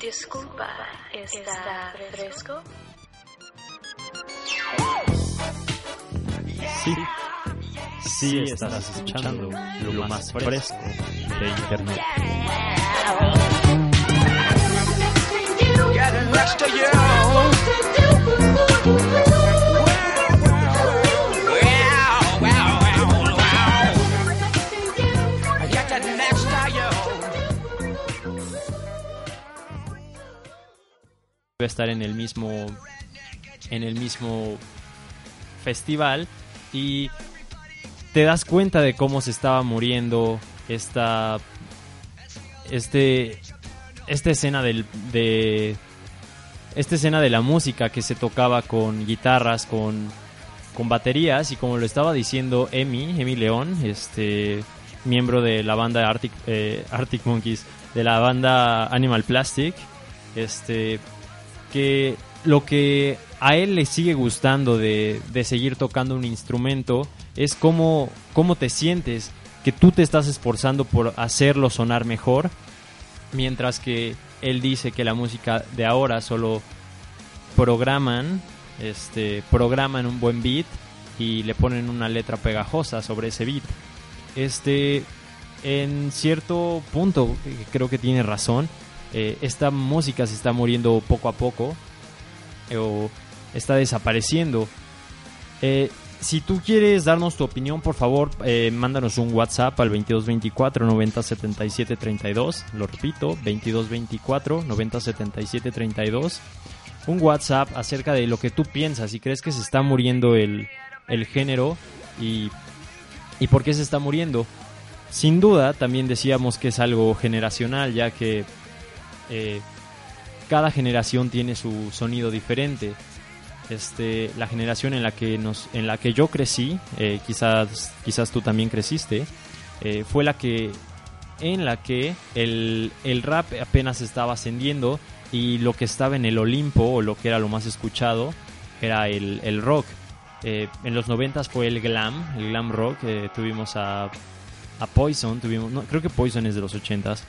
Disculpa, ¿está fresco? Sí, sí estarás escuchando lo más fresco de Internet. Getting Estar en el mismo en el mismo festival y te das cuenta de cómo se estaba muriendo esta este esta escena del de esta escena de la música que se tocaba con guitarras con con baterías y como lo estaba diciendo Emi Emi León este miembro de la banda Arctic eh, Arctic Monkeys de la banda Animal Plastic este que lo que a él le sigue gustando de, de seguir tocando un instrumento es cómo, cómo te sientes, que tú te estás esforzando por hacerlo sonar mejor, mientras que él dice que la música de ahora solo programan, este, programan un buen beat y le ponen una letra pegajosa sobre ese beat. Este, en cierto punto, eh, creo que tiene razón. Eh, esta música se está muriendo poco a poco eh, o está desapareciendo. Eh, si tú quieres darnos tu opinión, por favor, mándanos un WhatsApp al 2224 90 77 32. Lo repito, 2224 90 77 32. Un WhatsApp acerca de lo que tú piensas. Si crees que se está muriendo el, el género y, y por qué se está muriendo. Sin duda, también decíamos que es algo generacional, ya que eh, cada generación tiene su sonido diferente. Este, la generación en la que nos, en la que yo crecí, eh, quizás, quizás tú también creciste, eh, fue la que, en la que el, el rap apenas estaba ascendiendo y lo que estaba en el Olimpo o lo que era lo más escuchado era el, el rock. En los noventas fue el glam, el glam rock. tuvimos a, a Poison, tuvimos, creo que Poison es de los ochentas.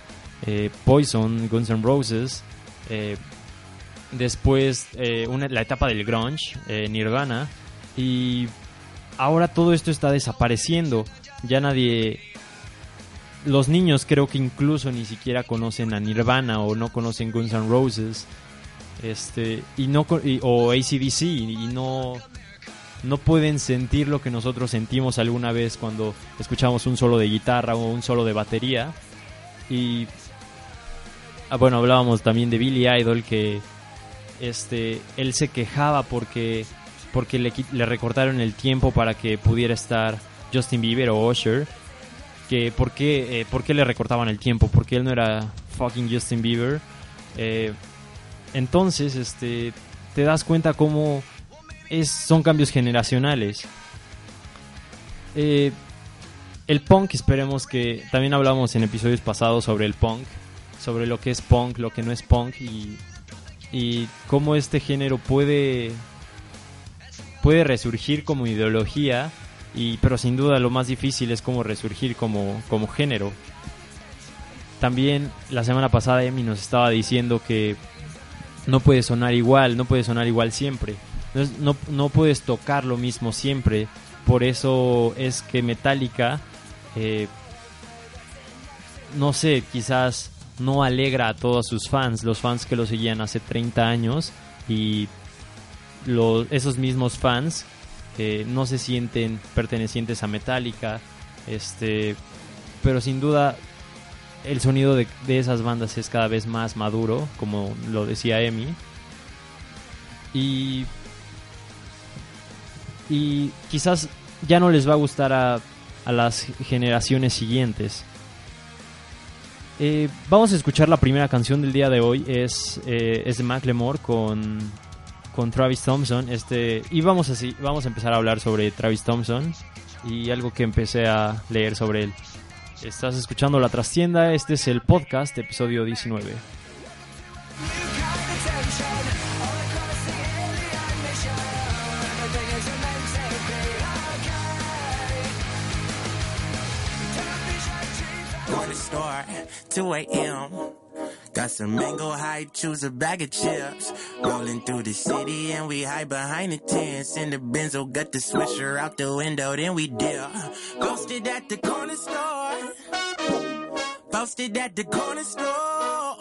Eh, Poison, Guns N' Roses. eh, después eh, una- la etapa del grunge, Nirvana. Y ahora todo esto está desapareciendo. Ya nadie... Los niños creo que incluso ni siquiera conocen a Nirvana o no conocen Guns N' Roses. Este, y no, o ACDC y no, no pueden sentir lo que nosotros sentimos alguna vez cuando escuchamos un solo de guitarra o un solo de batería. Y ah, bueno, hablábamos también de Billy Idol que este él se quejaba porque porque le, le recortaron el tiempo para que pudiera estar Justin Bieber o Usher. Que por qué, eh, le recortaban el tiempo, porque él no era fucking Justin Bieber. Eh, entonces, este, te das cuenta cómo es, son cambios generacionales. Eh, el punk, esperemos que. También hablamos en episodios pasados sobre el punk, sobre lo que es punk, lo que no es punk y, y cómo este género puede puede resurgir como ideología y pero sin duda lo más difícil es como resurgir como como género. También la semana pasada Emi nos estaba diciendo que no puede sonar igual, no puede sonar igual siempre. No, no, puedes tocar lo mismo siempre. Por eso es que Metallica, eh, no sé, quizás no alegra a todos sus fans, los fans que lo seguían hace 30 años y esos mismos fans eh, no se sienten pertenecientes a Metallica. Este, pero sin duda el sonido de, de esas bandas es cada vez más maduro, como lo decía Emi. Y, y quizás ya no les va a gustar a, a las generaciones siguientes. Eh, vamos a escuchar la primera canción del día de hoy, es, eh, es de Macklemore con, con Travis Thompson. Este, y vamos, así, vamos a empezar a hablar sobre Travis Thompson y algo que empecé a leer sobre él. Estás escuchando La Trastienda, este es el podcast, episodio 19. Corner 2 a.m. Got some mango high, choose a bag of chips. Rolling through the city and we hide behind the tents. In the benzo, got the swisher out the window, then we dip. Posted at the corner store. Posted at the corner store.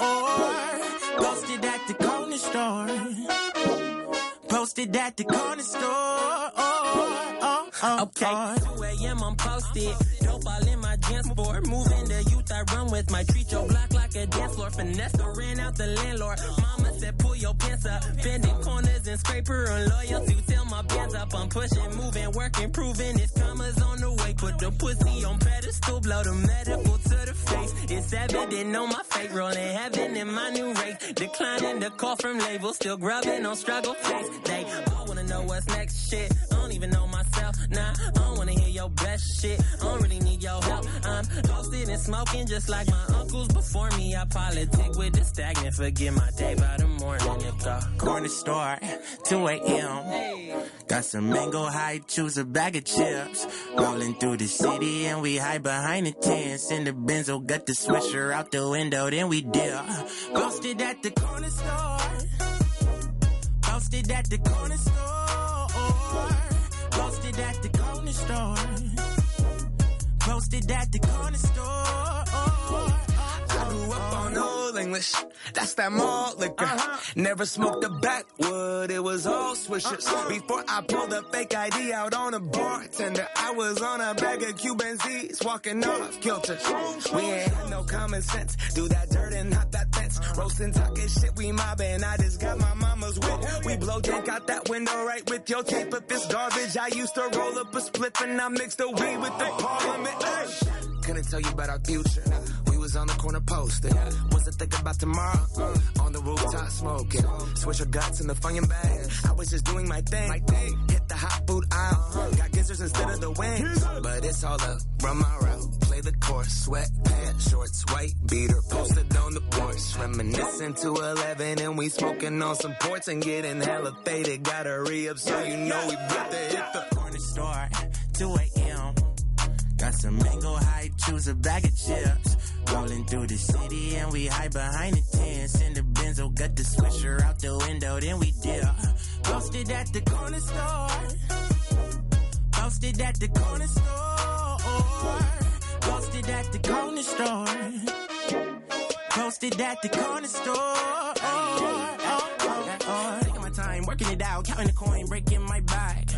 Posted at the corner store. Posted at the corner store. Okay. 2 a.m. I'm posted. Dope all in my dance floor. Moving the youth I run with. My treat your block like a dance floor. Finesse ran out the landlord. Mama said pull your pants up. Bending corners and scraper on loyalty. Tell my bands up. I'm pushing, moving, working, proving it's commas on the way. Put the pussy on pedestal. Blow the medical to the face. It's evident on my fate. Rolling heaven in my new race. Declining the call from labels. Still grubbing on struggle face. They all wanna know what's next shit. Don't even know myself. Nah, I don't wanna hear your best shit. I don't really need your help. I'm toasted and smoking just like my uncles before me. I politic with the stagnant. Forget my day by the morning. At the corner store, 2 a.m. Got some mango high, choose a bag of chips. Rolling through the city and we hide behind the tents. In the benzo, got the swisher out the window, then we dip. Posted at the corner store. Posted at the corner store. Posted at the corner store. Posted at the corner store. I grew up on old English. That's that malt liquor. Uh-huh. Never smoked a backwood. It was all swishers. Uh-uh. Before I pulled a fake ID out on a bartender, I was on a bag of Cuban Z's, walking off kilter. Oh, we ain't had no common sense. Do that dirt and not that fence. Roasting, talking shit, we mobbing. I just got my mama's whip. Oh, we blow drink out that window right with your tape. If it's garbage, I used to roll up a split and I mixed the weed with the parliament. Hey. Couldn't tell you about our future. Was on the corner posting. Wasn't thinking about tomorrow. Uh, on the rooftop smoking. Switch your guts in the fucking bag. I was just doing my thing. Hit the hot food aisle. Got gizzards instead of the wings. But it's all up. Route. Play the course. Sweatpants, shorts, white beater. Posted on the porch. Reminiscing to 11 and we smoking on some ports and getting hella faded. Gotta re-up so you know we about to hit the corner store, 2 a.m. Got some mango high, choose a bag of chips. Rolling through the city and we hide behind the tents. In the benzo, got the swisher out the window, then we dip. Uh, posted at the corner store. Posted at the corner store. Posted at the corner store. Posted at the corner store. Taking my time, working it out, counting the coin, breaking my back.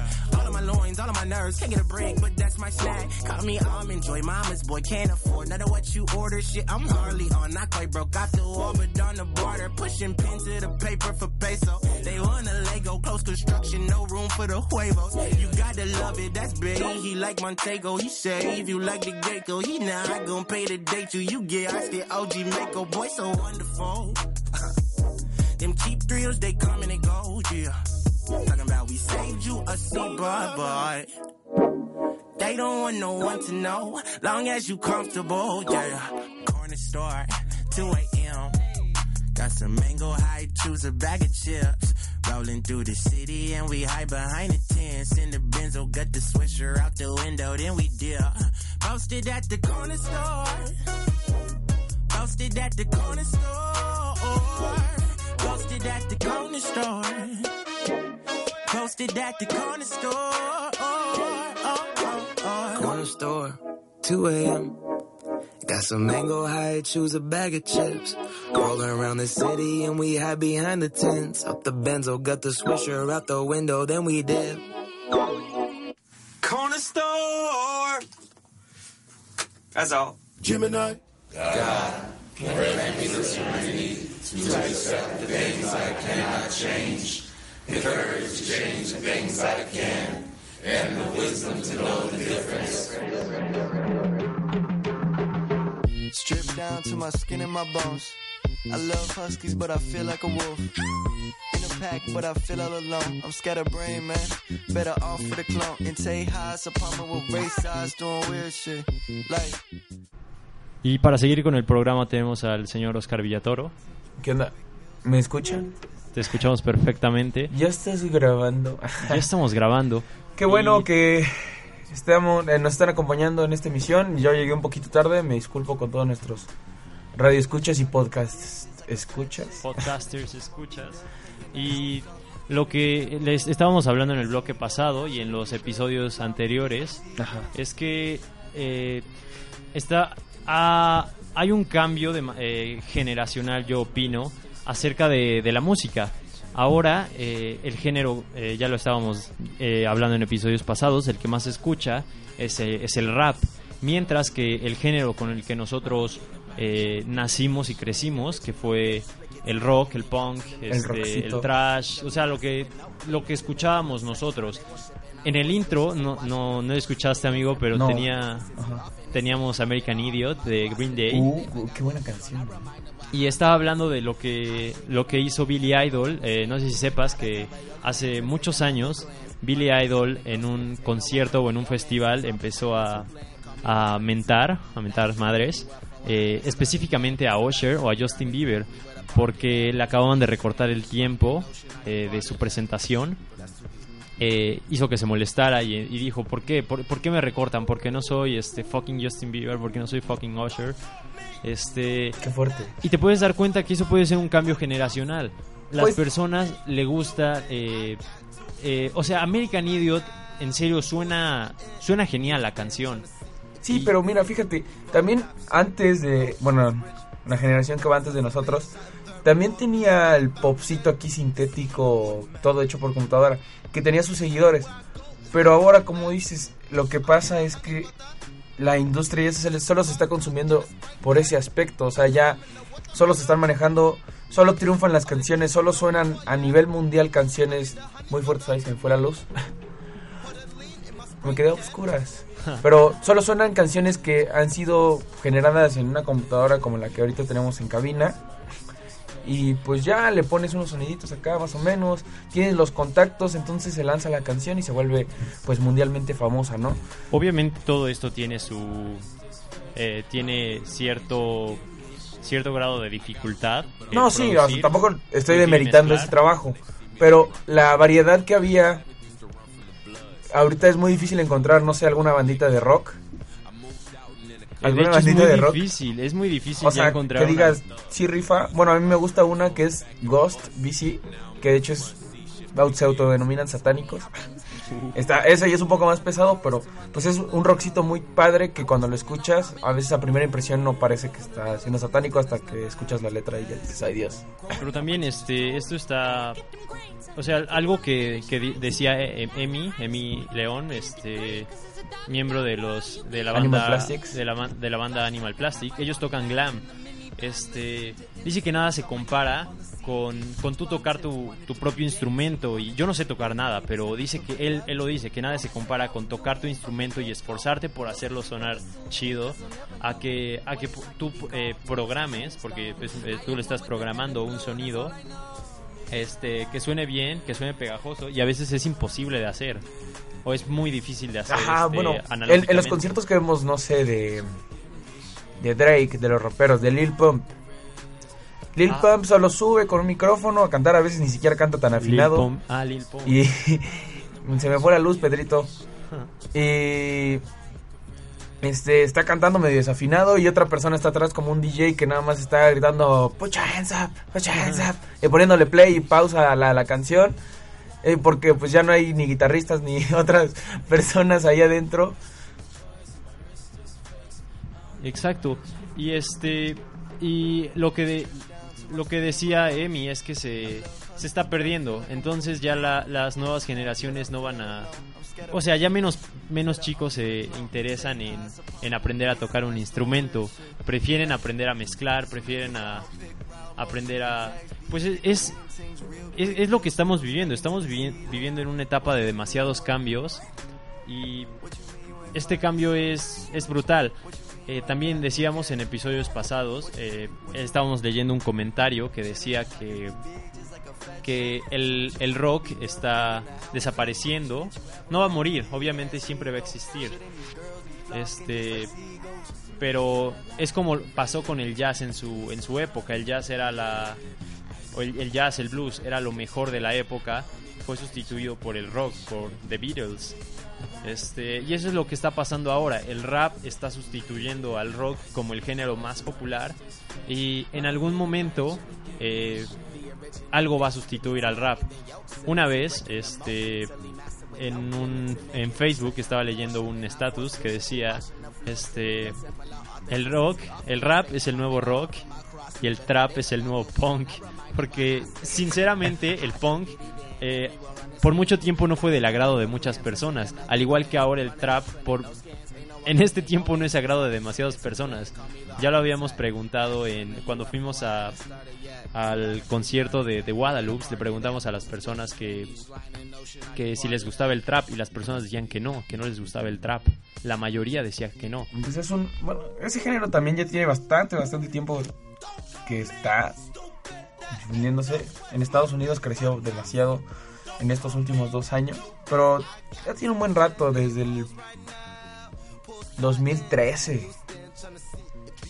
Of my loins, all of my nerves, Can't get a break, but that's my snack. Call me almond joy, mama's boy, can't afford none of what you order. Shit, I'm hardly on, not quite broke, got the wall, but on the border, pushing pen to the paper for peso. They want a Lego, close construction, no room for the huevos. You gotta love it, that's big. He like Montego, he if you like the gecko, he not gonna pay the date you. You get, I get OG Mako, boy, so wonderful. Them cheap thrills, they come and they go, yeah. Talking about we saved you a seat, but, but they don't want no one to know. Long as you comfortable, yeah. Corner store, 2 a.m. Got some mango high, choose a bag of chips. Rolling through the city and we hide behind the tents. In the benzo, got the swisher out the window, then we dip. Posted at the corner store. Posted at the corner store. Posted at the corner store. Posted at the corner store. Corner store, 2 a.m. Got some mango high, choose a bag of chips. Rolling around the city and we hide behind the tents. Up the benzo, got the swisher out the window, then we dip. Corner store. That's all. Gemini. Stripped down to my skin and my bones. I love huskies, but I feel like a wolf. In a pack, but I feel all alone. I'm scatterbrained, man. Better off for the clone. And take highs upon me with race eyes doing weird shit. Like, Y para seguir con el programa tenemos al señor Oscar Villatoro. ¿Qué onda? ¿Me escuchan? Te escuchamos perfectamente. Ya estás grabando. Ya estamos grabando. Qué bueno que estamos, eh, nos están acompañando en esta emisión. Yo llegué un poquito tarde, me disculpo con todos nuestros radioescuchas y podcast escuchas. podcasters, escuchas. Y lo que les estábamos hablando en el bloque pasado y en los episodios anteriores Ajá. es que eh, está ah, hay un cambio de, eh, generacional, yo opino, acerca de, de la música. Ahora eh, el género, eh, ya lo estábamos eh, hablando en episodios pasados, el que más se escucha es, eh, es el rap, mientras que el género con el que nosotros eh, nacimos y crecimos, que fue el rock, el punk, este, rockcito. el trash, o sea, lo que, lo que escuchábamos nosotros. En el intro, no, no, no escuchaste, amigo, pero No. tenía Ajá. teníamos American Idiot de Green Day Uh, qué buena canción. y estaba hablando de lo que lo que hizo Billy Idol. Eh, no sé si sepas que hace muchos años Billy Idol en un concierto o en un festival empezó a, a mentar, a mentar madres, eh, específicamente a Usher o a Justin Bieber, porque le acababan de recortar el tiempo eh, de su presentación eh, hizo que se molestara y, y dijo, ¿por qué? ¿Por, por qué me recortan? ¿Por qué no soy este fucking Justin Bieber? ¿Por qué no soy fucking Usher? Este, Qué fuerte. y te puedes dar cuenta que eso puede ser un cambio generacional. Las Pues- personas le gusta, eh, eh, o sea, American Idiot, en serio suena, suena genial la canción. Sí, Y- pero mira, fíjate, también antes de, bueno, la generación que va antes de nosotros, también tenía el popcito aquí sintético, todo hecho por computadora, que tenía sus seguidores. Pero ahora, como dices, lo que pasa es que la industria ya solo se está consumiendo por ese aspecto, o sea, ya solo se están manejando, solo triunfan las canciones, solo suenan a nivel mundial canciones muy fuertes, ahí se me fue la luz. me quedé a oscuras. Pero solo suenan canciones que han sido generadas en una computadora como la que ahorita tenemos en cabina. Y pues ya le pones unos soniditos acá más o menos, tienes los contactos, entonces se lanza la canción y se vuelve pues mundialmente famosa, ¿no? Obviamente todo esto tiene su, eh, tiene cierto, cierto grado de dificultad. No, sí, o sea, producir, tampoco estoy demeritando ese trabajo, pero la variedad que había ahorita es muy difícil encontrar, no sé, alguna bandita de rock. De ¿Alguna hecho, es muy de rock? difícil, es muy difícil O ya sea, encontrar que una- digas, sí rifa. Bueno, a mí me gusta una que es Ghost BC, que de hecho es se autodenominan satánicos. Está, ese ya es un poco más pesado, pero pues es un rockcito muy padre que cuando lo escuchas, a veces a primera impresión no parece que está siendo satánico hasta que escuchas la letra y ya dices, ay Dios. Pero también este esto está o sea, algo que, que decía eh, Emi, Emi León, este miembro de los de la banda de la, de la banda Animal Plastic, ellos tocan glam. Este dice que nada se compara con, con tú tocar tu, tu propio instrumento y yo no sé tocar nada, pero dice que él, él lo dice, que nada se compara con tocar tu instrumento y esforzarte por hacerlo sonar chido a que, a que tú eh, programes, porque pues, eh, tú le estás programando un sonido este que suene bien, que suene pegajoso y a veces es imposible de hacer o es muy difícil de hacer. Ajá, este, bueno, en, en los conciertos que vemos, no sé, de, de Drake, de los raperos, de Lil Pump. Lil Ah. Pump solo sube con un micrófono a cantar, a veces ni siquiera canta tan Lil afinado. Pump. Ah, Lil Pump. Y se me fue la luz, Pedrito. Y este está cantando medio desafinado y otra persona está atrás como un DJ que nada más está gritando put your hands up, put your hands up", y poniéndole play y pausa a la, la canción. eh, porque pues ya no hay ni guitarristas ni otras personas ahí adentro. Exacto. Y este y lo que de- lo que decía Emi es que se, se está perdiendo. Entonces ya la- las nuevas generaciones no van a... O sea, ya menos, menos chicos se interesan en, en aprender a tocar un instrumento. Prefieren aprender a mezclar, prefieren a aprender a... Pues es, es, es- lo que estamos viviendo. Estamos vivi- viviendo en una etapa de demasiados cambios y este cambio es, es brutal. Eh, también decíamos en episodios pasados, eh, estábamos leyendo un comentario que decía que, que el, el rock está desapareciendo. No va a morir, obviamente siempre va a existir. Este, pero es como pasó con el jazz en su, en su época. El jazz era la. El, el jazz, el blues, era lo mejor de la época. Fue sustituido por el rock, por The Beatles. Este, y eso es lo que está pasando ahora. El rap está sustituyendo al rock como el género más popular. Y en algún momento eh, algo va a sustituir al rap. Una vez, este, en, Facebook estaba leyendo un status que decía, este, el rock, el rap es el nuevo rock y el trap es el nuevo punk. Porque sinceramente el punk eh, por mucho tiempo no fue del agrado de muchas personas. Al igual que ahora el trap por en este tiempo no es agrado de demasiadas personas. Ya lo habíamos preguntado en cuando fuimos a al concierto de, de Guadalupe, le preguntamos a las personas que, que si les gustaba el trap y las personas decían que no, que no les gustaba el trap. La mayoría decía que no. Pues es un. Bueno, ese género también ya tiene bastante, bastante tiempo que está difundiéndose. En Estados Unidos creció demasiado en estos últimos dos años. Pero ya tiene un buen rato, desde el 2013.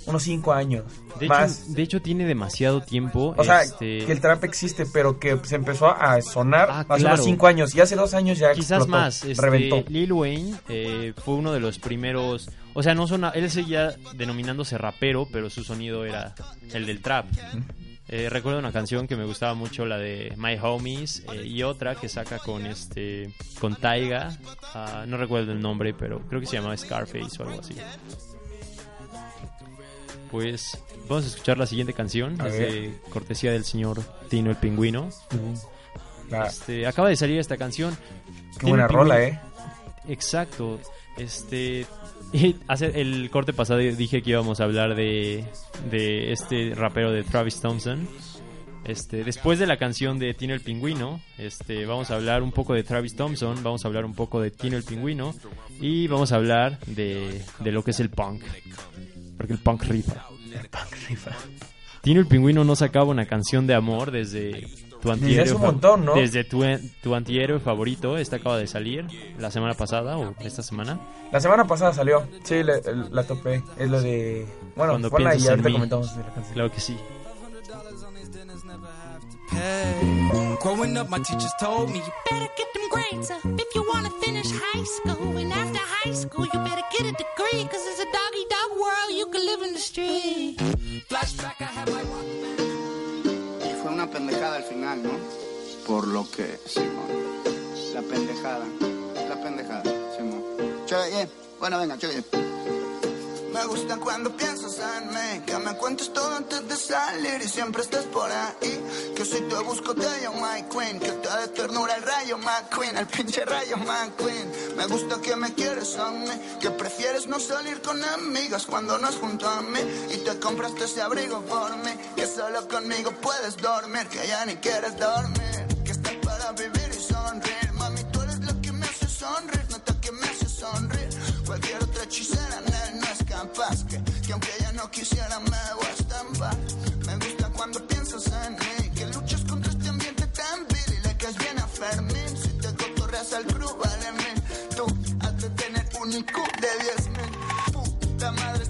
Unos cinco años. De hecho, más. de hecho tiene demasiado tiempo. O sea, este, que el trap existe, pero que se empezó a sonar Ah, hace claro. unos cinco años. Y hace dos años ya Quizás explotó, más. Este, reventó. Lil Wayne eh, fue uno de los primeros. O sea, no sona, él seguía denominándose rapero, pero su sonido era el del trap. Eh, recuerdo una canción que me gustaba mucho, la de My Homies, eh, y otra que saca con este con Taiga. Ah, no recuerdo el nombre, pero creo que se llamaba Scarface o algo así. Pues vamos a escuchar la siguiente canción, A es ver. de cortesía del señor Tino el Pingüino. La- Este, acaba de salir esta canción. qué Tino buena rola, eh. Exacto. Este. y hace el corte pasado dije que íbamos a hablar de, de este rapero de Travis Thompson. Este, después de la canción de Tino el Pingüino, este, vamos a hablar un poco de Travis Thompson, vamos a hablar un poco de Tino el Pingüino y vamos a hablar de, de lo que es el punk. Porque el punk rifa. Tino el Pingüino no sacaba una canción de amor desde tu antihéroe. hace un montón, ¿no? Desde tu, tu antihéroe favorito. Esta acaba de salir la semana pasada o esta semana. La semana pasada salió. Sí, la, la topé. Es lo de. Bueno, Cuando ponla y piensas en ahorita mí. comentamos de la canción. Claro que sí. Hey, growing up, my teachers told me better get them grades up if you want to finish high school. And after high school, you better get a degree, cause it's a doggy dog world, you can live in the street. flashback. I had my ¿no? Por lo que, Simón. La pendejada. La pendejada, Simón. Che, Bueno, venga, che. Me gusta cuando piensas en mí, que me cuentes todo antes de salir y siempre estés por ahí. Que si te busco te llamo my queen, que te de ternura el rayo McQueen, el pinche rayo McQueen. Me gusta que me quieres a mí, que prefieres no salir con amigas cuando no es junto a mí. Y te compraste ese abrigo por mí, que solo conmigo puedes dormir, que ya ni quieres dormir. Que estás para vivir y sonreír, mami, tú eres la que me hace sonreír, nota que me hace sonreír. Cualquier otra hechicera no que, que aunque ella no quisiera me voy a estampar. Me gusta cuando piensas en mí, que luchas contra este ambiente tan vil y le caes bien a Fermín. Si te cotorreas al crew vale mil, tú has de tener un IQ de 10 mil. Puta madre,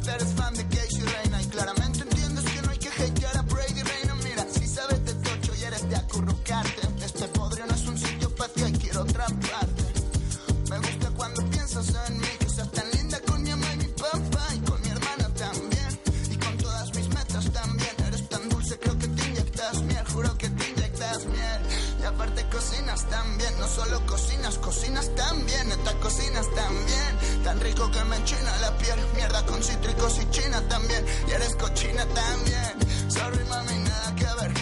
solo cocinas, cocinas también, neta cocinas también. Tan rico que me enchina la piel, mierda con cítricos y china también. Y eres cochina también. Sorry mami, nada que ver,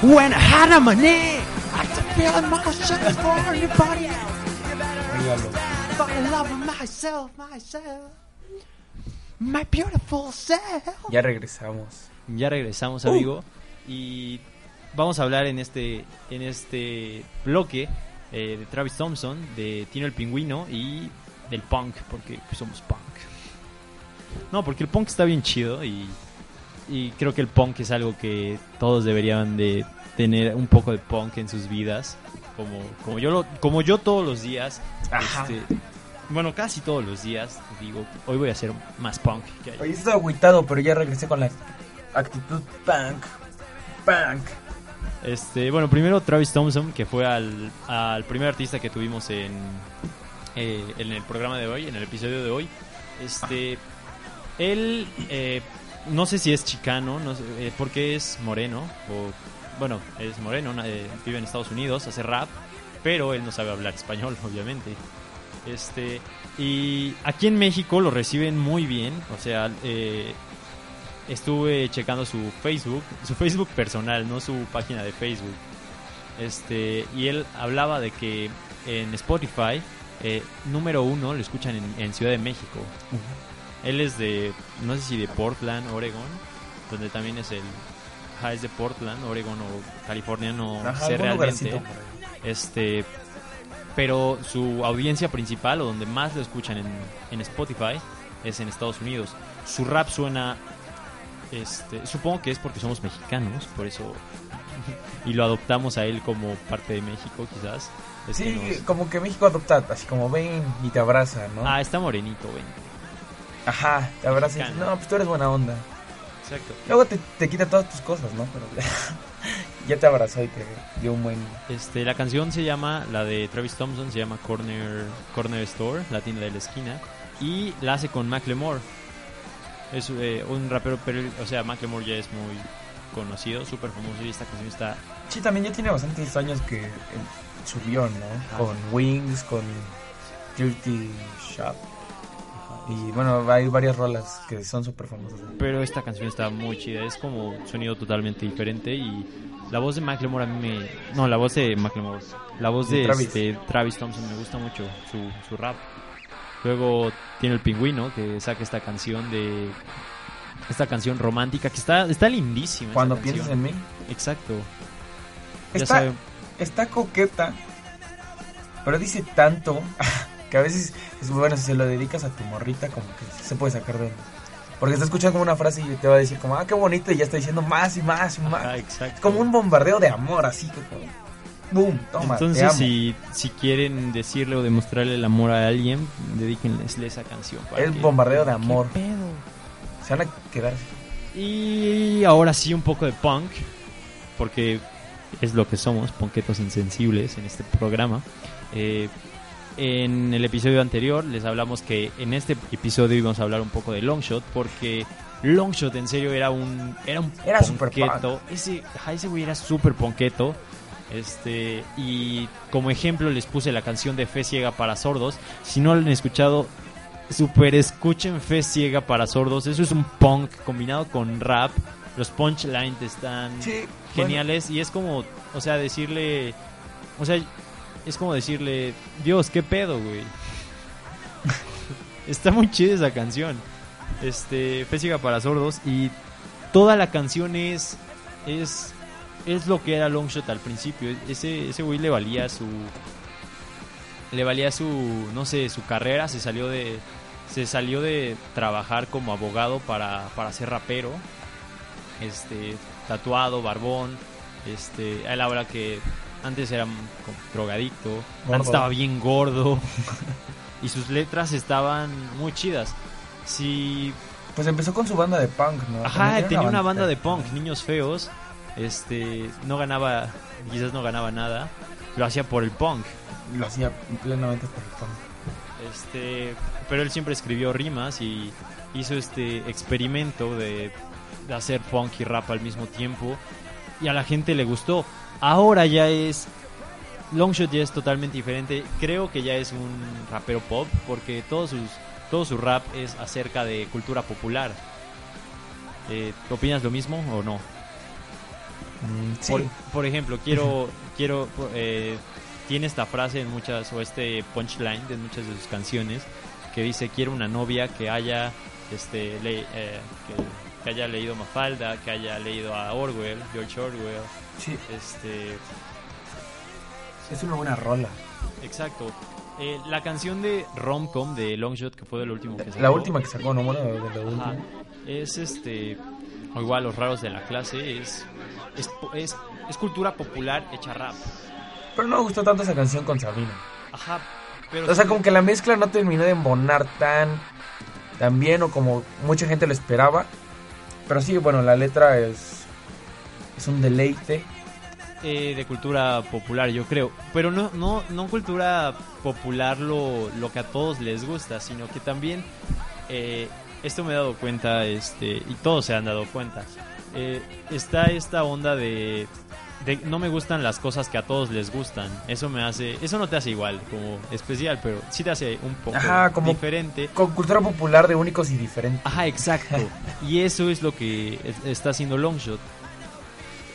When I had a money, I could feel myself for anybody else. But I love myself, myself. My beautiful self. Ya regresamos. Ya regresamos, amigo. Y vamos a hablar en este, en este bloque eh, de Travis Thompson, de Tino el Pingüino y del punk, porque somos punk. No, porque el punk está bien chido y, y creo que el punk es algo que todos deberían de tener un poco de punk en sus vidas. Como, como, yo, lo, como yo todos los días. Este, bueno, casi todos los días digo, hoy voy a hacer más punk que ayer. Oye, estoy agüitado, pero ya regresé con la actitud punk. Punk. Este, bueno, primero Travis Thompson, que fue al, al primer artista que tuvimos en, eh, en el programa de hoy, en el episodio de hoy. Este, él, eh, no sé si es chicano, no sé, eh, porque es moreno, o bueno, es moreno, eh, vive en Estados Unidos, hace rap, pero él no sabe hablar español, obviamente. Este, y aquí en México lo reciben muy bien, o sea, eh, estuve checando su Facebook, su Facebook personal, no su página de Facebook. Este, y él hablaba de que en Spotify, eh, número uno lo escuchan en, en Ciudad de México. Él es de, no sé si de Portland, Oregon, donde también es el. Ajá, es de Portland, Oregon o California, no Ajá, sé realmente. Este, pero su audiencia principal o donde más lo escuchan en, en Spotify es en Estados Unidos. Su rap suena, este, supongo que es porque somos mexicanos, por eso y lo adoptamos a él como parte de México, quizás. Es que Sí, nos- como que México adopta, así como ven y te abraza, ¿no? Ah, está morenito, ven. Ajá, dice, Mexicano. no, pues tú eres buena onda. Exacto. Luego te, te quita todas tus cosas, ¿no? Pero ya te abrazó y te dio un buen... Este, la canción se llama, la de Travis Thompson, se llama Corner, Corner Store, la tienda de la esquina, y la hace con Macklemore. Es eh, un rapero, pero, o sea, Macklemore ya es muy conocido, súper famoso, y esta canción está... Sí, también ya tiene bastantes años que eh, subió, ¿no? Con Wings, con Dirty Shop. Y bueno, hay varias rolas que son súper famosas. Pero esta canción está muy chida, es como un sonido totalmente diferente y la voz de Macklemore a mí me... No, la voz de Macklemore, la voz De de Travis. Thompson me gusta mucho, su, su rap. Luego tiene el pingüino que saca esta canción de... Esta canción romántica que está, está lindísima. Cuando piensas en mí. Exacto. Está, está coqueta, pero dice tanto que a veces es bueno si se lo dedicas a tu morrita como que se puede sacar de onda. Porque está escuchando como una frase y te va a decir como, ah, qué bonito, y ya está diciendo más y más y más. Ajá, exacto. Como un bombardeo de amor, así que como, boom, toma, te Entonces, amo. si, si quieren decirle o demostrarle el amor a alguien, dedíquenles esa canción. para Es que- bombardeo de ¿Qué amor. pedo? Se van a quedar. Y ahora sí un poco de punk, porque es lo que somos, punketos insensibles en este programa. Eh, en el episodio anterior les hablamos que en este episodio íbamos a hablar un poco de Longshot, porque Longshot en serio era un era un Era super punketo. Ese, ese güey era súper ponqueto. Este, y como ejemplo les puse la canción de Fe Ciega para Sordos. Si no lo han escuchado, super escuchen Fe Ciega para Sordos. Eso es un punk combinado con rap. Los punchlines están Sí, geniales y es como, o sea, decirle, o sea, es como decirle, Dios, qué pedo, güey. Está muy chida esa canción. este, Física para sordos y toda la canción es es es lo que era Longshot al principio. Ese ese güey le valía su le valía su no sé, su carrera, se salió de se salió de trabajar como abogado para para ser rapero. Este, tatuado, barbón, este, él habla que antes era como drogadicto, Gordo. antes estaba bien gordo y sus letras estaban muy chidas. Si Pues empezó con su banda de punk, ¿no? Ajá, tenía una banda de punk, Niños Feos. Este, no ganaba, quizás no ganaba nada. Lo hacía por el punk. Lo hacía plenamente por el punk. Este, pero él siempre escribió rimas y hizo este experimento de, de hacer punk y rap al mismo tiempo. Y a la gente le gustó. Ahora ya es. Longshot ya es totalmente diferente. Creo que ya es un rapero pop porque todos sus, todo su rap es acerca de cultura popular. Eh, ¿Opinas lo mismo o no? Mm, sí. Por, por ejemplo, quiero, quiero, eh, tiene esta frase en muchas, o este punchline de muchas de sus canciones, que dice, quiero una novia que haya, este, le- eh, que, que haya leído Mafalda, que haya leído a Orwell, George Orwell, Sí, este, es una buena rola. exacto. Eh, la canción de Romcom de Longshot, que fue el último que sacó. La última que sacó, ¿no? Bueno, de la última. Es este. O igual, los raros de la clase. Es. Es, es, es cultura popular hecha rap. Pero no me gustó tanto esa canción con Sabina. Ajá. Pero O sea, sí- como que la mezcla no terminó de embonar tan, tan bien o como mucha gente lo esperaba. Pero sí, bueno, la letra es, es un deleite. eh, de cultura popular, yo creo. Pero no, no, no cultura popular lo, lo que a todos les gusta, sino que también. eh, esto me he dado cuenta, este, y todos se han dado cuenta. eh, está esta onda de, de no me gustan las cosas que a todos les gustan. Eso me hace, eso no te hace igual como especial, pero sí te hace un poco Ajá, como- diferente. Con cultura popular de únicos y diferentes. Ajá, exacto. y eso es lo que es- está haciendo Longshot.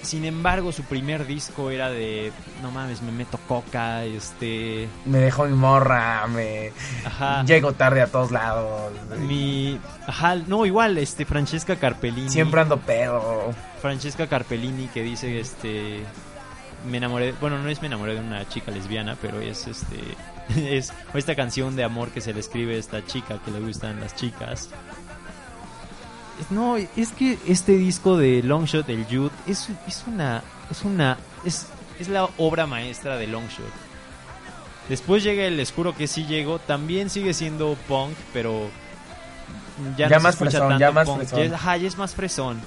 Sin embargo, su primer disco era de, no mames, me meto coca, este, Me dejó mi morra, me ajá, llego tarde a todos lados. mi, ajá, no, igual, este, Francesca Carpellini. Siempre ando pedo. Francesca Carpellini que dice, este, me enamoré, bueno, no es me enamoré de una chica lesbiana, pero es, este, es esta canción de amor que se le escribe a esta chica que le gustan las chicas. No, es que este disco de Longshot, el Youth, es, es una, es una, es, es la obra maestra de Longshot. Después llega el Escuro que sí llegó, también sigue siendo punk, pero ya, Ya no se más escucha fresón, tanto ya más punk. fresón. Ya es- ajá, ya es más fresón.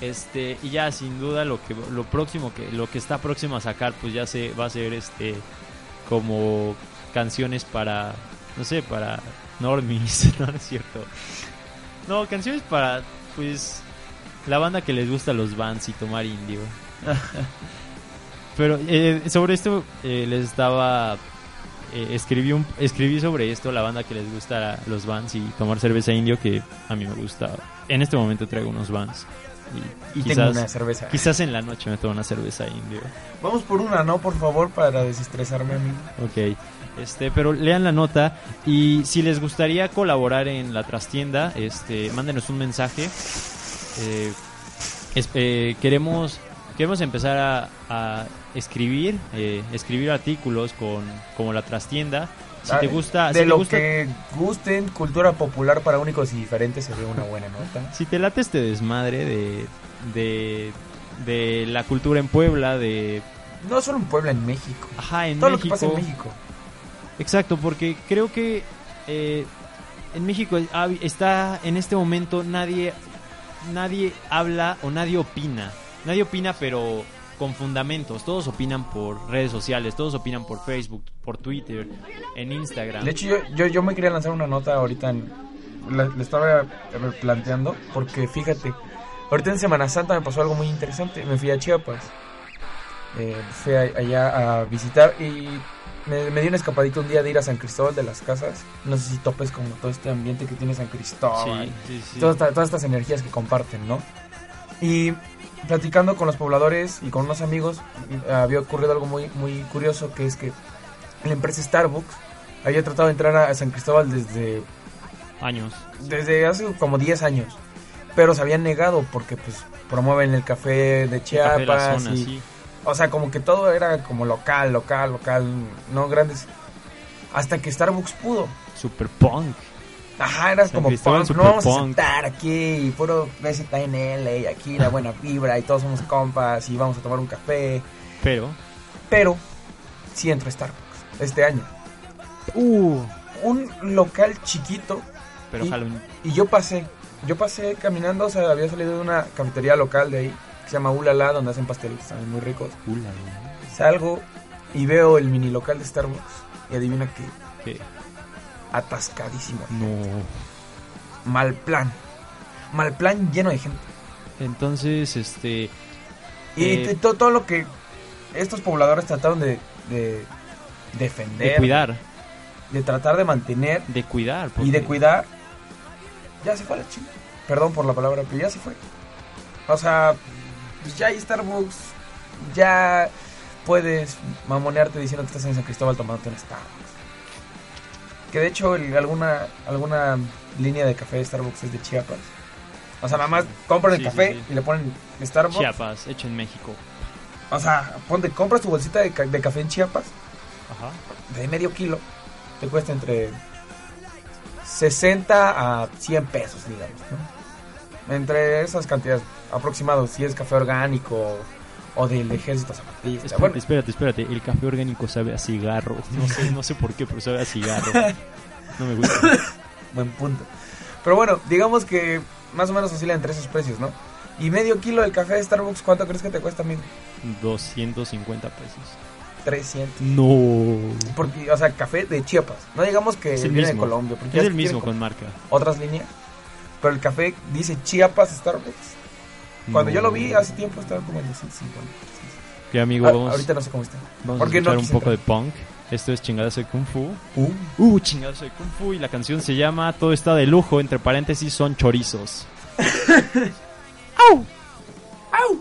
Este, y ya sin duda lo que lo próximo que lo que está próximo a sacar pues ya se va a ser este como canciones para no sé, para normies, no, no es cierto. No, canciones para pues la banda que les gusta los bands y tomar indio. Pero eh, sobre esto eh, les estaba eh, escribí un, escribí sobre esto la banda que les gusta los bands y tomar cerveza indio que a mí me gusta. En este momento traigo unos bands y, Y quizás tengo una cerveza. quizás en la noche me tomo una cerveza indio. Vamos por una, ¿no? Por favor, para desestresarme a mí. Ok. Este, pero lean la nota y si les gustaría colaborar en la trastienda, este, mándenos un mensaje. Eh, es- eh, queremos queremos empezar a, a escribir eh, escribir artículos con como la trastienda. Si te gusta, de si te lo gusta, que gusten, cultura popular para únicos y diferentes sería una buena nota. si te late este desmadre de de de la cultura en Puebla, de No solo en Puebla, en México. ajá, en Todo lo México. que pasa en México. Exacto, porque creo que eh, en México está en este momento nadie nadie habla o nadie opina. Nadie opina, pero con fundamentos. Todos opinan por redes sociales, todos opinan por Facebook, por Twitter, en Instagram. De hecho, yo, yo, yo me quería lanzar una nota ahorita. En, la- estaba planteando. Porque fíjate, ahorita en Semana Santa me pasó algo muy interesante. Me fui a Chiapas. Eh, fui a- allá a visitar y me, me di un escapadito un día de ir a San Cristóbal de las Casas. No sé si topes como todo este ambiente que tiene San Cristóbal. sí, sí, sí. Todas, todas estas energías que comparten, ¿no? Y platicando con los pobladores y con unos amigos, eh, había ocurrido algo muy, muy curioso, que es que la empresa Starbucks había tratado de entrar a San Cristóbal desde Años. desde hace como 10 años. Pero se habían negado porque pues promueven el café de café Chiapas. de la zona, y- sí. O sea, como que todo era como local, local, local, no grandes. Hasta que Starbucks pudo. Super punk. Ajá, era San como punk, no vamos a sentar aquí y puro BZNL y aquí la buena vibra y todos somos compas y vamos a tomar un café. Pero. Pero sí entró Starbucks este año. Uh. Un local chiquito Pero y, un- y yo pasé, yo pasé caminando, o sea, había salido de una cafetería local de ahí que se llama Ulala, donde hacen pasteles también muy ricos. Salgo y veo el mini local de Starbucks y adivina que ¿Qué? Atascadísimo. No. Mal plan. Mal plan lleno de gente. Entonces, este. Y, eh, todo, todo lo que estos pobladores trataron de, de defender, de cuidar. de tratar de mantener De cuidar. y de cuidar, ya se fue la chingada. Perdón por la palabra, pero ya se fue. O sea, pues ya hay Starbucks, ya puedes mamonearte diciendo que estás en San Cristóbal tomándote un Starbucks. Que de hecho el- alguna alguna línea de café de Starbucks es de Chiapas. O sea, nada más compran el Sí, sí, café sí. y le ponen Starbucks. Chiapas, hecho en México. O sea, ponte, compras tu bolsita de, ca- de café en Chiapas Ajá. de medio kilo. Te cuesta entre 60 a 100 pesos, digamos. ¿no? Entre esas cantidades aproximados, si es café orgánico o del ejército zapatista. Espérate, Bueno, espérate, espérate. El café orgánico sabe a cigarro. No sé, no sé por qué, pero sabe a cigarro. No me gusta. buen punto. Pero bueno, digamos que más o menos oscila entre esos precios, ¿no? Y medio kilo del café de Starbucks, ¿cuánto crees que te cuesta, amigo? 250 pesos. 300. No. Porque, o sea, café de Chiapas. No digamos que Es el viene de mismo. Colombia. Porque Es el mismo co- con marca. otras líneas. Pero el café dice Chiapas Starbucks. Cuando No. yo lo vi hace tiempo estaba como en 250. Que amigo, Ah, vamos, ahorita no sé cómo está. vamos a escuchar no un poco de punk. Esto es Chingadazo de Kung Fu. Uh. Uh, Chingadazo de Kung Fu. Y la canción se llama Todo está de lujo. Entre paréntesis son chorizos. ¡Au! ¡Au!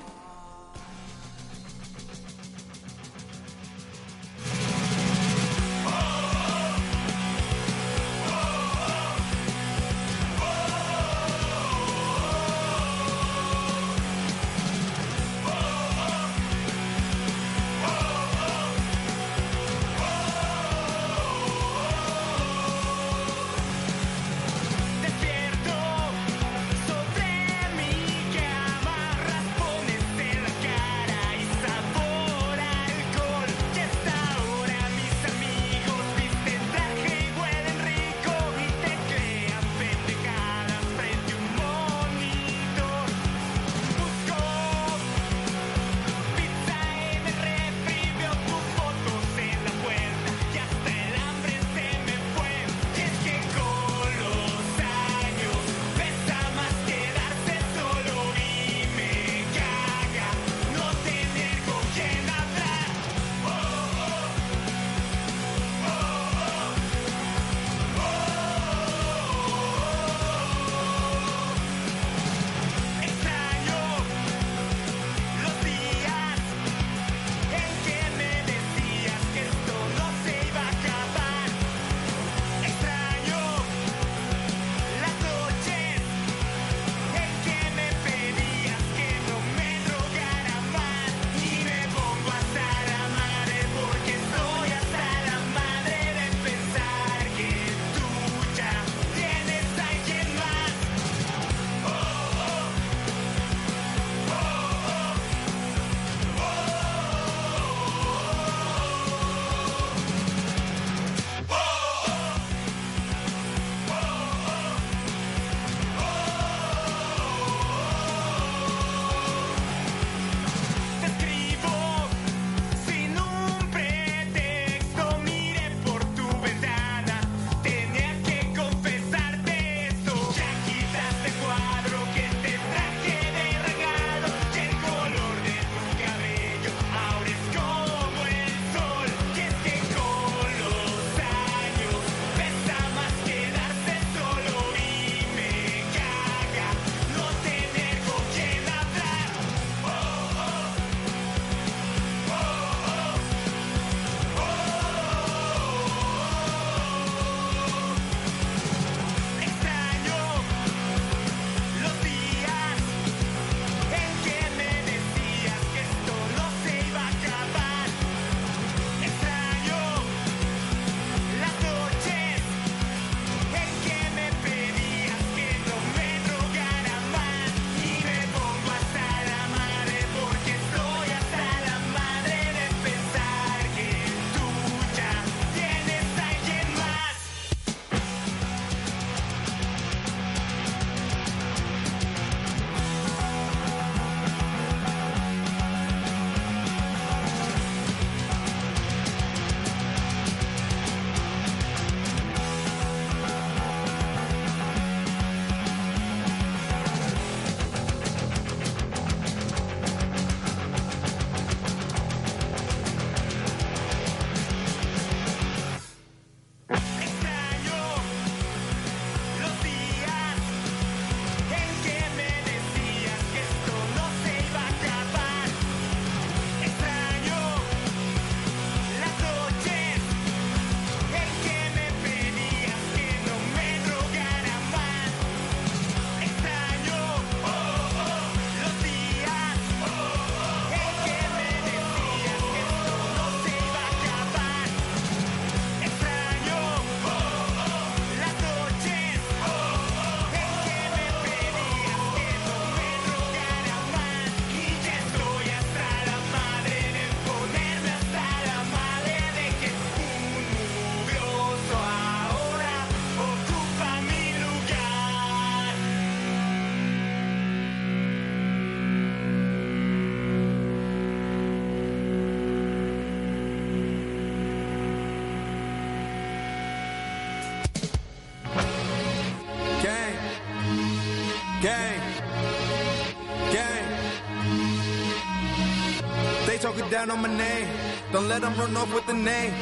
Name. Don't let them run off with the name.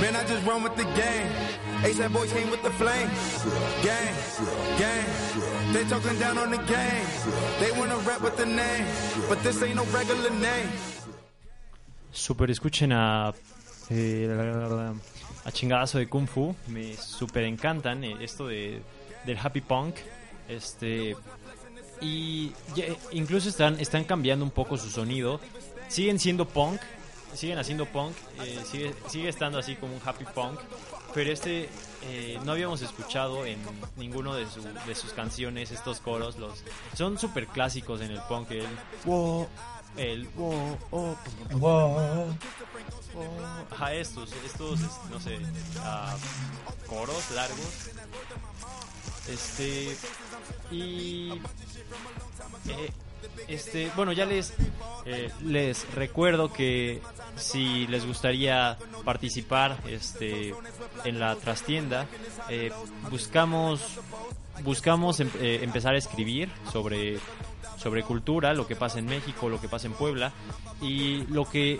Man, I just run with the game. ASAP boys came with the flame. Gang. Gang. They talking down on the game. They wanna rap with the name. But this ain't no regular name. Super escuchen a. eh, a chingadazo de Kung Fu. Me super encantan eh, esto de, del happy punk. Este. Y ya- incluso están, están cambiando un poco su sonido. Siguen siendo punk. Siguen haciendo punk. eh, sigue, sigue estando así como un happy punk. Pero este eh, no habíamos escuchado en ninguno de, su- de sus canciones estos coros. los Son súper clásicos en el punk. El wow, el wow, oh, Wow. Ajá, estos, estos, es- no sé, ah, coros largos. Este, y, eh, este, bueno, ya les, eh, les recuerdo que si les gustaría participar, este, en la trastienda, eh, buscamos, buscamos em- eh, empezar a escribir sobre, sobre cultura, lo que pasa en México, lo que pasa en Puebla, y lo que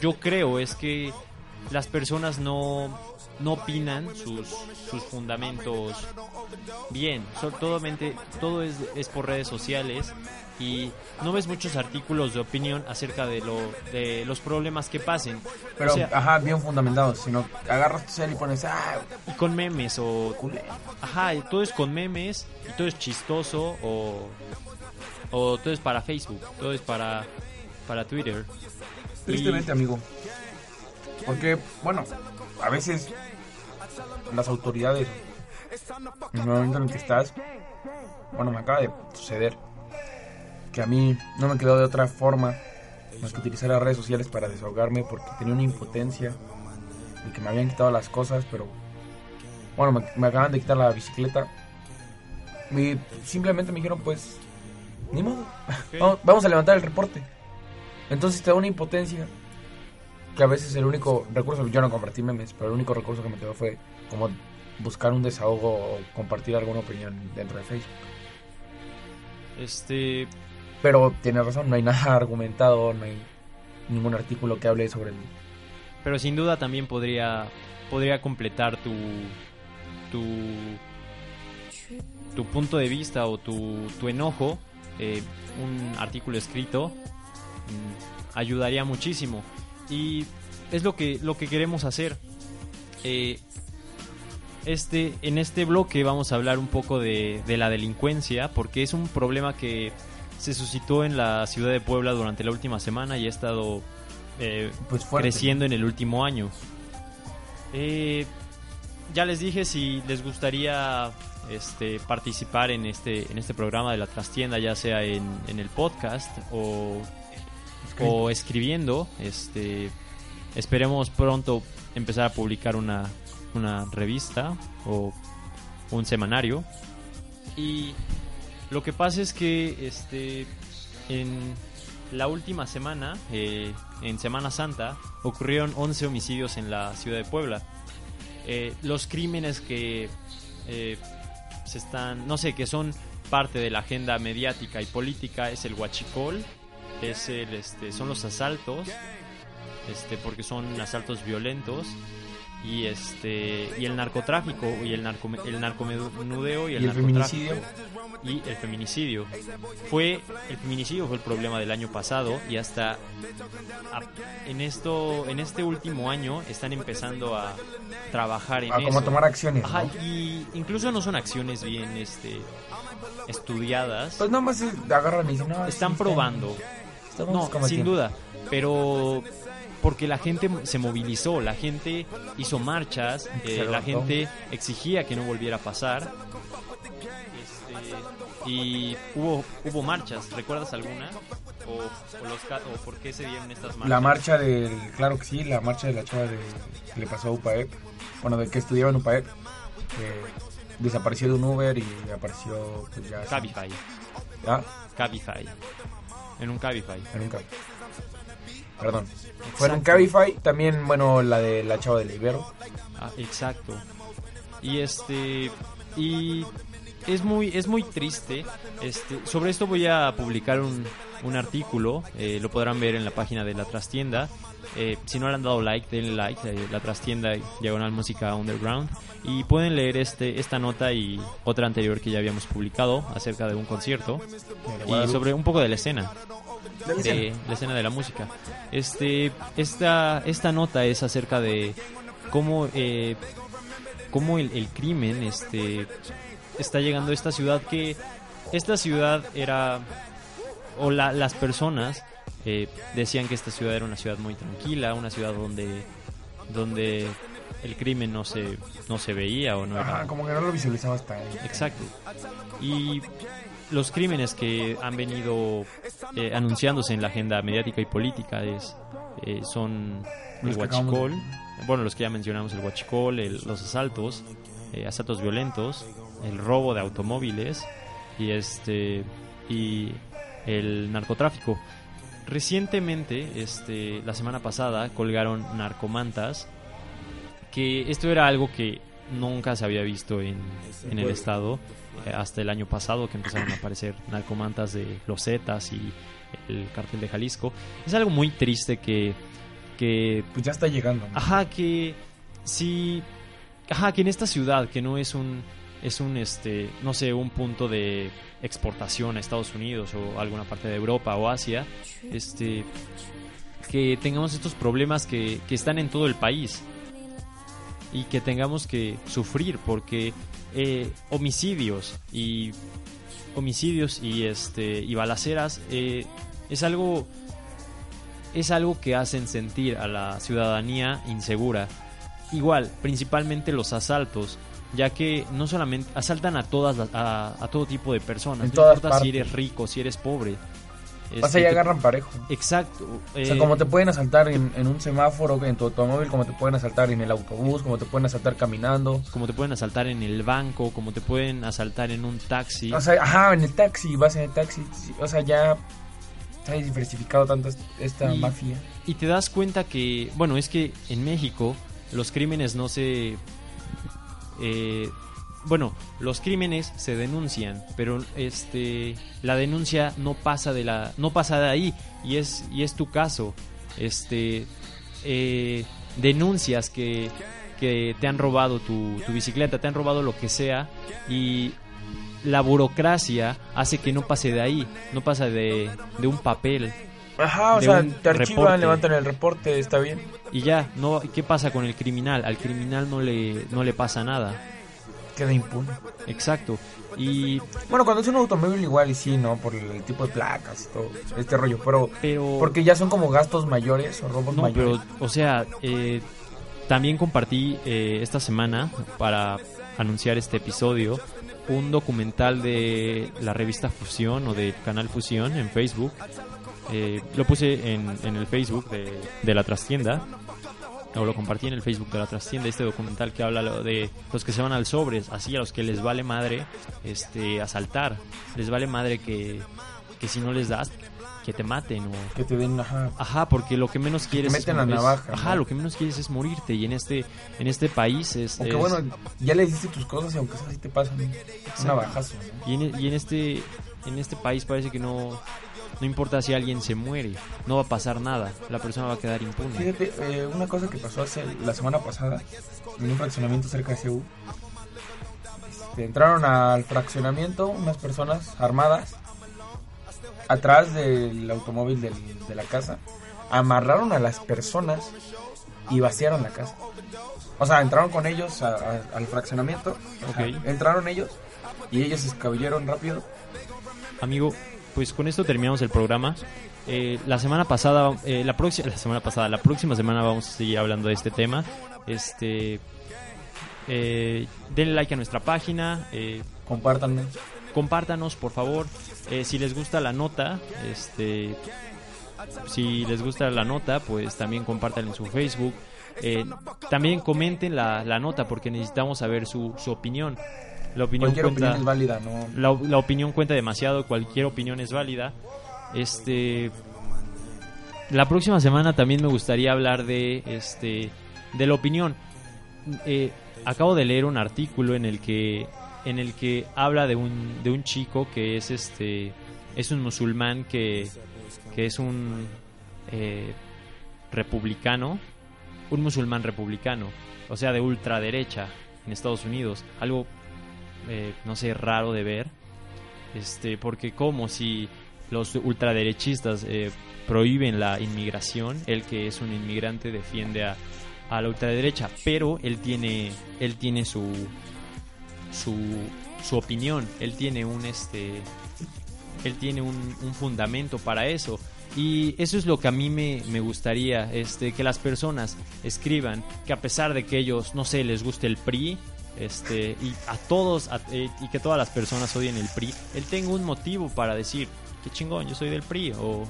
yo creo es que las personas no, no opinan sus, sus fundamentos bien. So- totalmente- todo es, es por redes sociales y no ves muchos artículos de opinión acerca de, lo, de los problemas que pasen. Pero, O sea, ajá, bien fundamentados. Sino agarras tu cel y pones, ah, y con memes o... Ajá, y todo es con memes y todo es chistoso o, o todo es para Facebook, todo es para, para Twitter. Y- Tristemente, amigo. Porque, bueno, a veces las autoridades, en el momento en el que estás, bueno, me acaba de suceder que a mí no me quedó de otra forma más que utilizar las redes sociales para desahogarme porque tenía una impotencia de que me habían quitado las cosas, pero bueno, me, me acaban de quitar la bicicleta y simplemente me dijeron, pues, ni modo, vamos, vamos a levantar el reporte. Entonces te da una impotencia que a veces el único recurso, yo no compartí memes, pero el único recurso que me quedó fue como buscar un desahogo o compartir alguna opinión dentro de Facebook. Este, Pero tienes razón, no hay nada argumentado, no hay ningún artículo que hable sobre el... Pero sin duda también podría, podría completar tu, tu, tu punto de vista o tu, tu enojo. eh, un artículo escrito mm, ayudaría muchísimo. Y es lo que, lo que queremos hacer. Eh, este, en este bloque vamos a hablar un poco de, de la delincuencia, porque es un problema que se suscitó en la ciudad de Puebla durante la última semana y ha estado eh, Pues creciendo en el último año. Eh, ya les dije si les gustaría este, participar en este, en este programa de la trastienda, ya sea en, en el podcast o, o escribiendo. Este, esperemos pronto empezar a publicar una, una revista o un semanario. Y lo que pasa es que este, en la última semana, eh, en Semana Santa, ocurrieron 11 homicidios en la ciudad de Puebla. Eh, los crímenes que eh, se están, no sé, que son parte de la agenda mediática y política es el huachicol, es el, este, son los asaltos, este, porque son asaltos violentos y este y el narcotráfico y el narco el narcomenudeo y el, ¿Y el feminicidio? y el feminicidio fue el feminicidio fue el problema del año pasado y hasta a- en esto en este último año están empezando a trabajar en A como eso tomar acciones, Ajá, ¿no? y incluso no son acciones bien este estudiadas Pues nada más agarran y dicen, no, están sí, probando no, sin duda. Pero porque la gente se movilizó, la gente hizo marchas, eh, la gente exigía que no volviera a pasar. Este, y hubo hubo marchas, ¿recuerdas alguna? O, o los, o por qué se dieron estas marchas? La marcha del, claro que sí, la marcha de la chava de, que le pasó a UPAEP, bueno, de que estudiaba en UPAEP, desapareció de un Uber y apareció pues ya... Cabify. ¿Ah? Cabify. En un Cabify. En un Cabify. Perdón. Fue en un Cabify, también, bueno, la de la chava del Ibero. Ah, exacto. Y este. Y es muy, es muy triste. Este, sobre esto voy a publicar un, un artículo, eh, lo podrán ver en la página de la trastienda. Eh, si no le han dado like, denle like, eh, la trastienda diagonal música underground. Y pueden leer este, esta nota y otra anterior que ya habíamos publicado acerca de un concierto y sobre un poco de la escena De la de escena. la escena de la música. Este, esta, esta nota es acerca de cómo, eh, cómo el, el crimen este, está llegando a esta ciudad que esta ciudad era o la- las personas eh, decían que esta ciudad era una ciudad muy tranquila, una ciudad donde donde el crimen no se no se veía o no era como que no lo visualizabas tan. Exacto. Y los crímenes que han venido eh, anunciándose en la agenda mediática y política es, eh, son el Los acabamos de- huachicol, bueno, los que ya mencionamos, el huachicol, el- los asaltos, eh, asaltos violentos, el robo de automóviles y este y el narcotráfico. Recientemente, este, la semana pasada, colgaron narcomantas que esto era algo que nunca se había visto en, en el estado eh, hasta el año pasado que empezaron a aparecer narcomantas de los Zetas y el cartel de Jalisco. Es algo muy triste que... que Pues ya está llegando. ¿no? Ajá, que sí... Ajá, que en esta ciudad, que no es un... Es un, este, no sé, un punto de exportación a Estados Unidos o alguna parte de Europa o Asia, este, que tengamos estos problemas que, que están en todo el país y que tengamos que sufrir porque eh, homicidios y homicidios y este y balaceras eh, es algo es algo que hacen sentir a la ciudadanía insegura. Igual principalmente los asaltos ya que no solamente asaltan a todas las- a, a todo tipo de personas En no todas importa si partes. eres rico si eres pobre sea, Este, te- agarran parejo. exacto O sea, eh, como te pueden asaltar en, en un semáforo, en tu automóvil, como te pueden asaltar en el autobús, como te pueden asaltar caminando. como te pueden asaltar en el banco, como te pueden asaltar en un taxi. O sea, ajá, en el taxi, vas en el taxi. O sea, ya ha diversificado tanto est- esta Y- mafia. Y te das cuenta que, bueno, es que en México los crímenes no se... eh, bueno, los crímenes se denuncian, pero este la denuncia no pasa de la no pasa de ahí y es y es tu caso. Este eh, denuncias que que te han robado tu, tu bicicleta, te han robado lo que sea y la burocracia hace que no pase de ahí, no pasa de, de un papel. Ajá, o de sea, te archivan, reporte. levantan el reporte, está bien. Y ya, no, ¿qué pasa con el criminal? Al criminal no le, no le pasa nada. Queda impune. Exacto. Y Bueno, cuando es un automóvil igual y sí, ¿no? Por el tipo de placas y todo este rollo. Pero, Pero- porque ya son como gastos mayores o robos no, mayores. pero, o sea, eh, también compartí eh, esta semana para anunciar este episodio un documental de la revista Fusión o del canal Fusión en Facebook. Eh, lo puse en, en el Facebook de, de la trastienda. O lo compartí en el Facebook de la trastienda, este documental que habla de los que se van al sobres, así a los que les vale madre este asaltar. Les vale madre que, que si no les das, que te maten o Que te den, ajá. Ajá, porque lo que menos quieres meten es, la navaja, Ajá, ¿no? lo que menos quieres es morirte y en este en este país es, Aunque es- bueno, ya le diste tus cosas y aunque sea así te pasan un navajazo. ¿no? y en, y en este en este país parece que no no importa si alguien se muere, no va a pasar nada, la persona va a quedar impune. Fíjate, eh, una cosa que pasó hace la semana pasada en un fraccionamiento cerca de Seúl. Este, entraron al fraccionamiento unas personas armadas atrás del automóvil del- de la casa, amarraron a las personas y vaciaron la casa. O sea, entraron con ellos a- a- al fraccionamiento, Ok. entraron ellos y ellos se escabulleron rápido. Amigo, pues con esto terminamos el programa. Eh, la semana pasada, eh, la próxima, la semana pasada, la próxima semana vamos a seguir hablando de este tema. Este, eh, denle like a nuestra página, eh, Compártanme. compártanos por favor Eh, si les gusta la nota este si les gusta la nota pues también compartan en su Facebook también comenten la, la nota porque necesitamos saber su, su opinión la opinión Cualquier cuenta opinión es válida, ¿no? la, la opinión cuenta demasiado cualquier opinión es válida este la próxima semana también me gustaría hablar de este de la opinión Eh, acabo de leer un artículo en el que en el que habla de un, de un chico que es este es un musulmán que, que es un eh, republicano, un musulmán republicano, o sea, de ultraderecha en Estados Unidos, algo eh, no sé raro de ver, este, porque como si los ultraderechistas eh, prohíben la inmigración, él que es un inmigrante defiende a, a la ultraderecha, pero él tiene él tiene su su, su opinión, él tiene un este él tiene un, un fundamento para eso. Y eso es lo que a mí me, me gustaría este que las personas escriban que a pesar de que ellos no sé les guste el PRI este y a todos a- eh, y que todas las personas odien el PRI él tenga un motivo para decir qué chingón yo soy del PRI o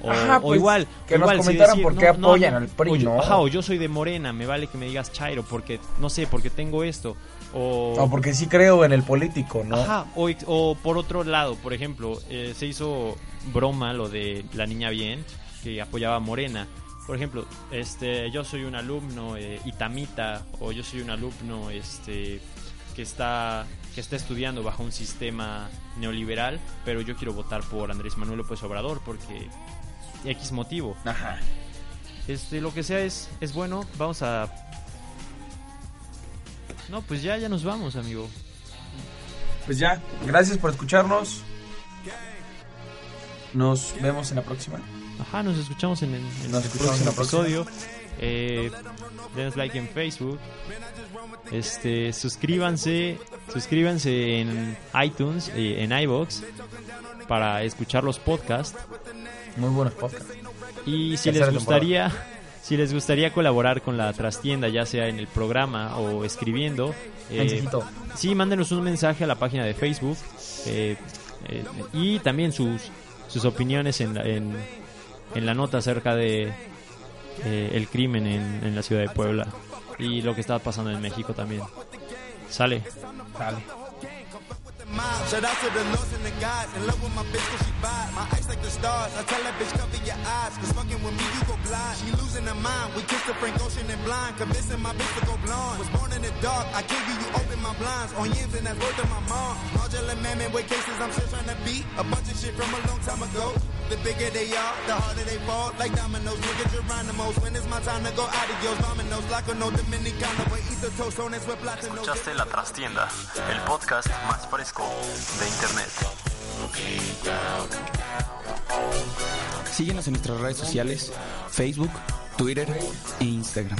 o, Ajá, o pues, igual que nos igual, sí comentaran decir, por qué apoyan al PRI, o yo, ¿no? ajá, o yo soy de Morena me vale que me digas Chairo porque no sé porque tengo esto o No, porque sí creo en el político, ¿no? Ajá, o, o por otro lado, por ejemplo, eh, se hizo broma lo de la niña bien, que apoyaba a Morena. Por ejemplo, este, yo soy un alumno eh, itamita, o yo soy un alumno este, que, está, que está estudiando bajo un sistema neoliberal, pero yo quiero votar por Andrés Manuel López Obrador porque X motivo. Ajá. Este, lo que sea es, es bueno, vamos a... No, pues ya, ya nos vamos, amigo. Pues ya, gracias por escucharnos. Nos vemos en la próxima. Ajá, nos escuchamos en, el- en Nos el escuchamos en la próximo episodio. Eh, denos like en Facebook. Este, suscríbanse, suscríbanse en iTunes, eh, en iBox para escuchar los podcasts. Muy buenos podcasts. Y si les gustaría, si les gustaría colaborar con la trastienda, ya sea en el programa o escribiendo, eh, sí, mándenos un mensaje a la página de Facebook eh, eh, y también sus, sus opiniones en, en, en la nota acerca de eh, el crimen en, en la ciudad de Puebla y lo que está pasando en México también. Sale. Sale. Shout out to the lords and the gods. In love with my bitch cause she vibe. My eyes like the stars. I tell that bitch cover your eyes. Cause fucking with me you go blind. She losing her mind. We kissed the Frank Ocean and blind. Convincing my bitch to go blonde. Was born in the dark. I gave you, you open my blinds. On yams and that's worth of my mom. Modular mammoth with cases I'm still trying to beat. A bunch of shit from a long time ago. The bigger they are, the harder they fall. Like dominoes, look at Geronimo's. When it's my time to go adios. Dominoes, Blanco, no Dominicano. We eat the tostones with platinos. Escuchaste La Trastienda, el podcast más fresco de internet. Síguenos en nuestras redes sociales, Facebook, Twitter e Instagram.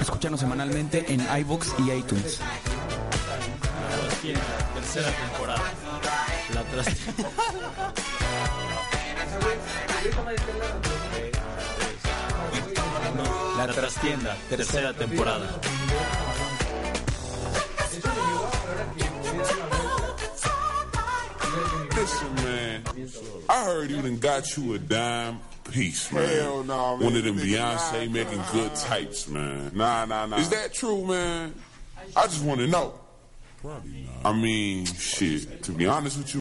Escúchanos semanalmente en iBox y iTunes. Tercera temporada. La Trastienda. La Trastienda, tercera temporada. Listen, man. I heard you done got you a dime piece, man. Hell no, man. One of them Nigga, Beyonce making good types, man. Nah, nah, nah. Is that true, man? I just want to know. Probably not. I mean, shit. To be honest with you.